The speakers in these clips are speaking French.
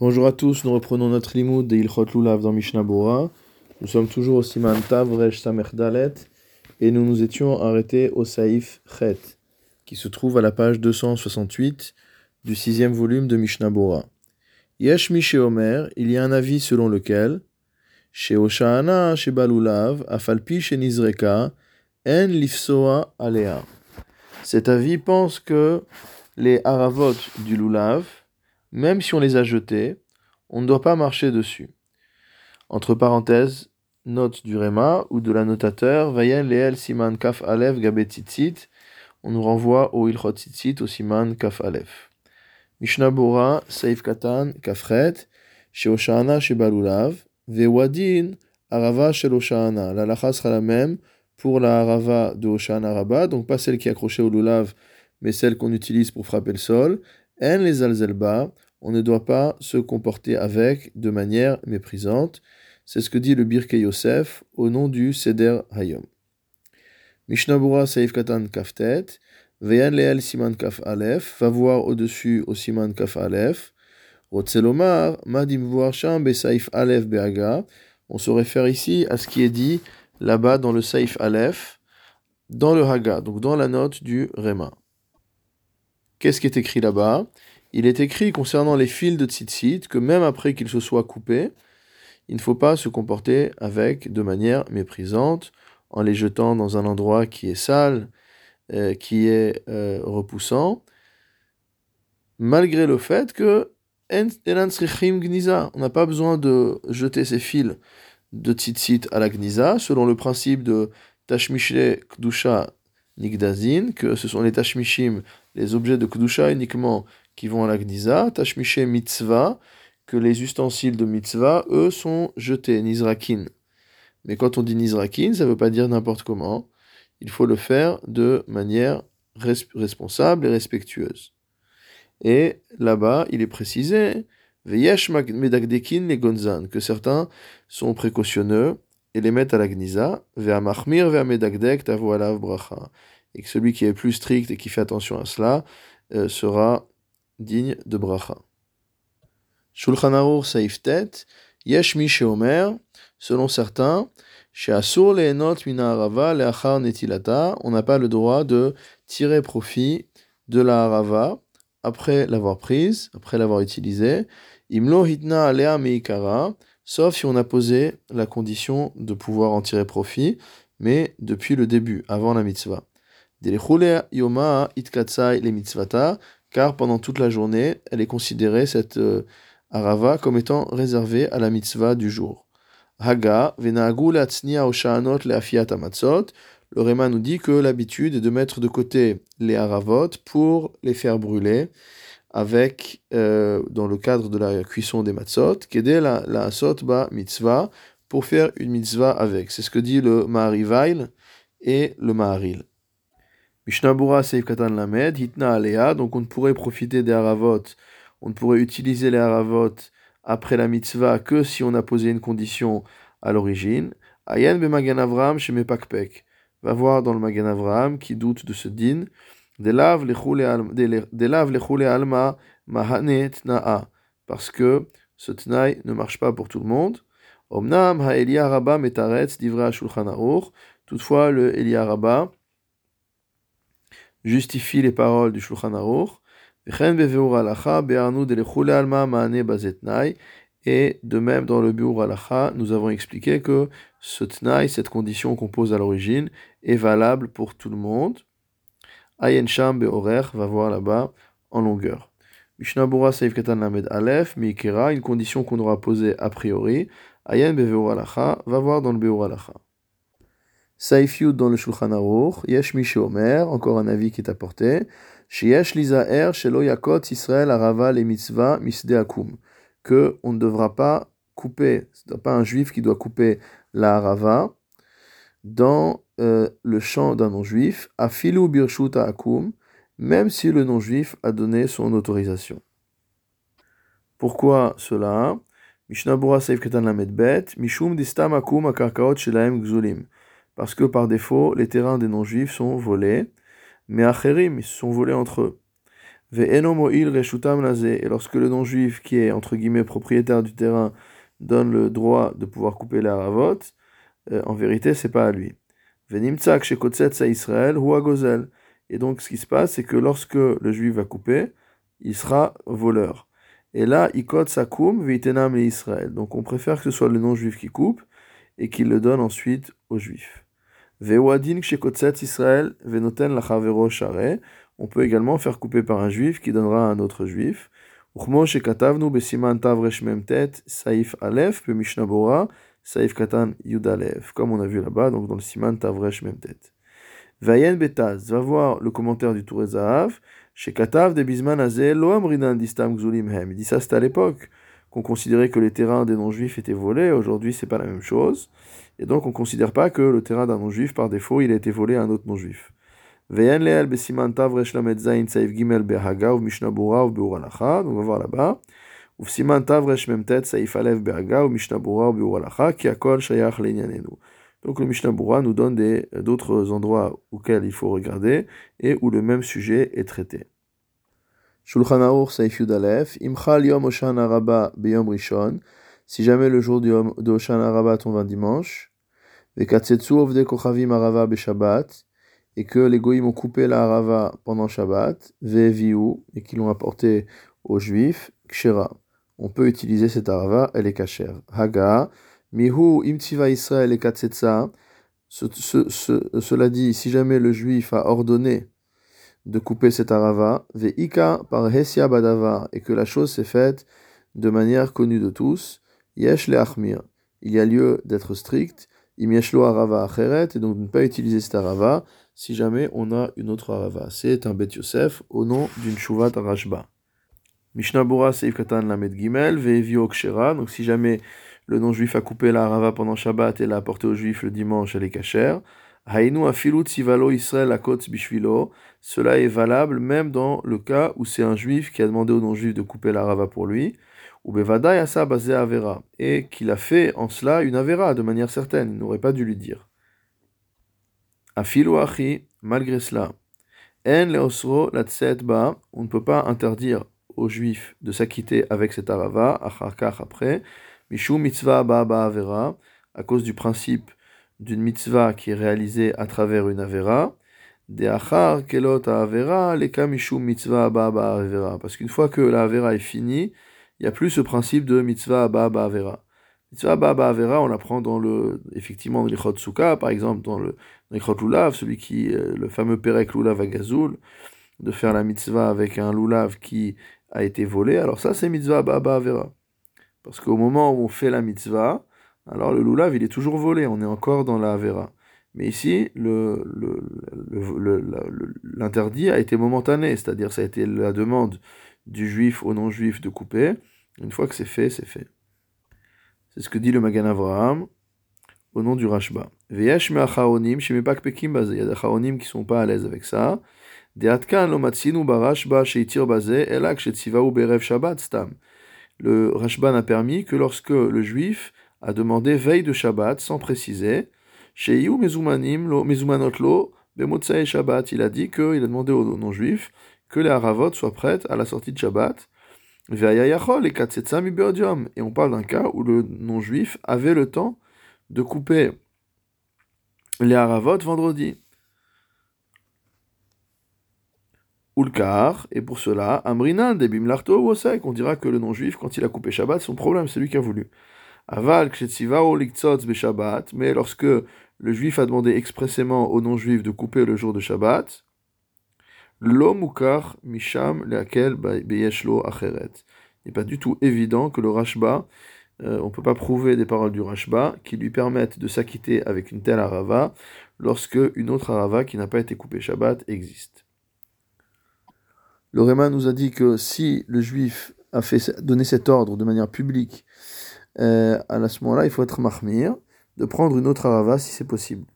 Bonjour à tous, nous reprenons notre limoud de Ilchot Lulav dans Mishnah. Nous sommes toujours au Siman Tav Resh Samer et nous nous étions arrêtés au Saïf Chet qui se trouve à la page 268 du sixième volume de Mishnah Bora. Yesh Omer, il y a un avis selon lequel chez Oshana, chez Balulav, Afalpi, chez Nizreka, En Lifsoa Alea. Cet avis pense que les haravot du Lulav, même si on les a jetés, on ne doit pas marcher dessus. Entre parenthèses, note du Réma ou de l'annotateur, Leel Siman Kaf on nous renvoie au Ilchot Tzitzit au Siman Kaf Alev. Mishnah Bora, Saif Katan, Kafret, chez Oshana, chez Balulav, Vewadin, Arava, chez Oshana. La lacha sera la même pour la Arava de Oshana Rabba, donc pas celle qui est accrochée au Lulav, mais celle qu'on utilise pour frapper le sol. En les alzelba, on ne doit pas se comporter avec de manière méprisante. C'est ce que dit le Birke Yosef au nom du Seder Hayom. Mishnabura Saif Katan Kaftet, Veyan Leel Siman Kaf Alef, va voir au-dessus au Siman Kaf Alef. Rotzelomar, Madim voir Sham Saif Alef Beaga. On se réfère ici à ce qui est dit là-bas dans le Saif Alef, dans le Haga, donc dans la note du Rema. Qu'est-ce qui est écrit là-bas? Il est écrit concernant les fils de tzitzit que même après qu'ils se soient coupés, il ne faut pas se comporter avec de manière méprisante en les jetant dans un endroit qui est sale, euh, qui est euh, repoussant, malgré le fait que on n'a pas besoin de jeter ces fils de tzitzit à la gniza, selon le principe de tashmishle kdusha nigdazin, que ce sont les tashmishim, les objets de Kedusha uniquement qui vont à la Gniza, Tashmiché Mitzvah, que les ustensiles de Mitzvah, eux, sont jetés, Nizrakin. Mais quand on dit Nizrakin, ça ne veut pas dire n'importe comment. Il faut le faire de manière responsable et respectueuse. Et là-bas, il est précisé, Veyesh Medagdekin les Gonzan, que certains sont précautionneux et les mettent à la Gniza, Ve'amachmir Ve'amedagdek Tavo Alav Bracha. Et que celui qui est plus strict et qui fait attention à cela euh, sera digne de bracha. Shulchan Aruch Saiftet, Yesh Mi Omer, selon certains, chez Asur Leenot Mina Harava Leachar Netilata, on n'a pas le droit de tirer profit de la Harava après l'avoir prise, après l'avoir utilisée. Imlo Hitna Alea Meikara, sauf si on a posé la condition de pouvoir en tirer profit, mais depuis le début, avant la mitzvah. Car pendant toute la journée, elle est considérée, cette euh, arava, comme étant réservée à la mitzvah du jour. Haga, le Réma nous dit que l'habitude est de mettre de côté les haravot pour les faire brûler avec, euh, dans le cadre de la cuisson des matzot, qu'aider la, la ba mitzvah pour faire une mitzvah avec. C'est ce que dit le Maharivail et le Maharil. Mishnabura Seif Katan Lamed, Hitna Alea, donc on ne pourrait profiter des haravot, on ne pourrait utiliser les haravot après la mitzvah que si on a posé une condition à l'origine. Ayen be Magan Avram chez Mepakpek. Va voir dans le Magan Avram qui doute de ce din. Alma mahane tna'a. Parce que ce tnaï ne marche pas pour tout le monde. Omnam ha rabba metaretz divra shulchan Toutefois, le Elia Rabba justifie les paroles du Shulchan Aruch. Et de même, dans le Biur Alacha, nous avons expliqué que ce tnaï, cette condition qu'on pose à l'origine, est valable pour tout le monde. Ayen Sham va voir là-bas en longueur. Mishnabura Seif Katan Lamed Aleph, Mikera, une condition qu'on aura posée a priori. Ayen Alacha va voir dans le Alacha. Saif dans le Shulchan Aruch, Yesh Omer, encore un avis qui est apporté, Sheyesh Lizaer, Shelo Yakot Israël Arava le Mitzvah Misde Akum, que on ne devra pas couper, ce n'est pas un juif qui doit couper la Arava dans euh, le champ d'un non-juif, Afilu Birshuta Akum, même si le non-juif a donné son autorisation. Pourquoi cela? Parce que par défaut, les terrains des non-juifs sont volés, mais Acherim, ils sont volés entre eux. Et lorsque le non-juif, qui est entre guillemets propriétaire du terrain, donne le droit de pouvoir couper la haravot, euh, en vérité, c'est pas à lui. Venimtsak chez Israël ou Gozel. Et donc, ce qui se passe, c'est que lorsque le juif va couper, il sera voleur. Et là, ikot sakum veitenam et Israël. Donc, on préfère que ce soit le non-juif qui coupe et qu'il le donne ensuite aux juifs. Vewadin Israël venoten lachavero share. On peut également faire couper par un juif qui donnera à un autre juif. Shekatavnu besiman tavresh memtet saif alef pe mishnabora saif katan yudalev. Comme on a vu là-bas, donc dans le siman tavresh memtet. Vayen betaz, va voir le commentaire du Tour Zahav. Chez Katav de Bisman Azel, Loam Rinan Distam Gzulim Hem. Il dit ça, c'était à l'époque qu'on considérait que les terrains des non-juifs étaient volés. Aujourd'hui, c'est pas la même chose. Et donc, on considère pas que le terrain d'un non-juif, par défaut, il a été volé à un autre non-juif. Veyen leel besiman tavresh lamet zayin saif gimel behaga ou mishnabura ou beuralacha. Donc, on va voir là-bas. Donc le Mishnah nous donne d'autres endroits auxquels il faut regarder et où le même sujet est traité. Si jamais le jour de Oshan Araba tombe un dimanche, et que les Goïms ont coupé la Arava pendant Shabbat, et qu'ils l'ont apporté aux Juifs, Kshera. On peut utiliser cette Arava, elle est cachère. Haga, Mihu imtiva Israël et katsetsa. Cela dit, si jamais le juif a ordonné de couper cet arava, ve'ika par hesia badava, et que la chose s'est faite de manière connue de tous, yesh le achmir. Il y a lieu d'être strict, imieshlo arava acheret, et donc de ne pas utiliser cet arava si jamais on a une autre arava. C'est un Bet Yosef au nom d'une shuvat arashba. Mishnah Bura Seif Katan Lamed Gimel, ve'evio kshera, donc si jamais le non-juif a coupé la harava pendant Shabbat et l'a apporté au juif le dimanche, elle est cachère. Hainu afilut sivalo Israël akotz bishvilo. Cela est valable même dans le cas où c'est un juif qui a demandé au non-juif de couper la harava pour lui. Ou bevadai asa basé avera. Et qu'il a fait en cela une avera de manière certaine. Il n'aurait pas dû lui dire. Afilu achi, malgré cela. En leosro la ba. On ne peut pas interdire au juif de s'acquitter avec cet arava, acharkach après. Mishu mitzvah ba avera, à cause du principe d'une mitzvah qui est réalisée à travers une avera. De achar kelot avera, leka mishu mitzvah ba avera. Parce qu'une fois que la avera est finie, il n'y a plus ce principe de mitzvah ba avera. Mitzvah ba avera, on l'apprend dans le, effectivement, dans l'Ichot Sukkah, par exemple, dans le, l'Ichot Lulav, celui qui, euh, le fameux Perek Lulav Gazoul, de faire la mitzvah avec un Lulav qui a été volé. Alors ça, c'est mitzvah ba avera. Parce qu'au moment où on fait la mitzvah, alors le lulav, il est toujours volé, on est encore dans la avera. Mais ici, l'interdit le, a été momentané, c'est-à-dire ça a été la demande du juif au non-juif de couper. Une fois que c'est fait, c'est fait. C'est ce que dit le Magan Avraham au nom du Rashba. Il y a des chaonim qui sont pas à l'aise avec ça. Le Rashban a permis que lorsque le juif a demandé veille de Shabbat sans préciser, Shabbat, il a dit qu'il a demandé aux non-juifs que les haravot soient prêtes à la sortie de Shabbat. Et on parle d'un cas où le non-juif avait le temps de couper les haravot vendredi. Ulkar, et pour cela, Amrinan, Debim Larto on dira que le non-juif, quand il a coupé Shabbat, son problème, c'est lui qui a voulu. Aval, Kshetzivao, Liktzotz, Shabbat, mais lorsque le juif a demandé expressément au non-juif de couper le jour de Shabbat, L'omukar misham leakel beyeshlo acheret. Il n'est pas du tout évident que le Rashba, euh, on ne peut pas prouver des paroles du Rashba qui lui permettent de s'acquitter avec une telle arava lorsque une autre arava qui n'a pas été coupée Shabbat existe. Le Réma nous a dit que si le juif a fait donné cet ordre de manière publique, euh, à ce moment-là, il faut être mahmir, de prendre une autre arava si c'est possible.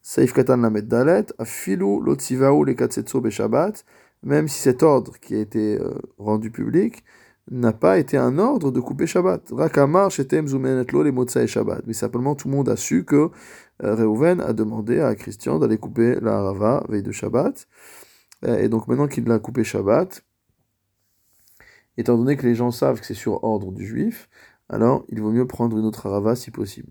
Saif katan lamet dalet, afilu lotzivaou le katsetso beshabbat, même si cet ordre qui a été euh, rendu public n'a pas été un ordre de couper Shabbat. Rakamar shetem zumenetlo le et Shabbat. Mais simplement tout le monde a su que euh, Reuven a demandé à Christian d'aller couper la harava veille de Shabbat. Euh, et donc maintenant qu'il l'a coupé Shabbat, étant donné que les gens savent que c'est sur ordre du juif, alors il vaut mieux prendre une autre arava si possible.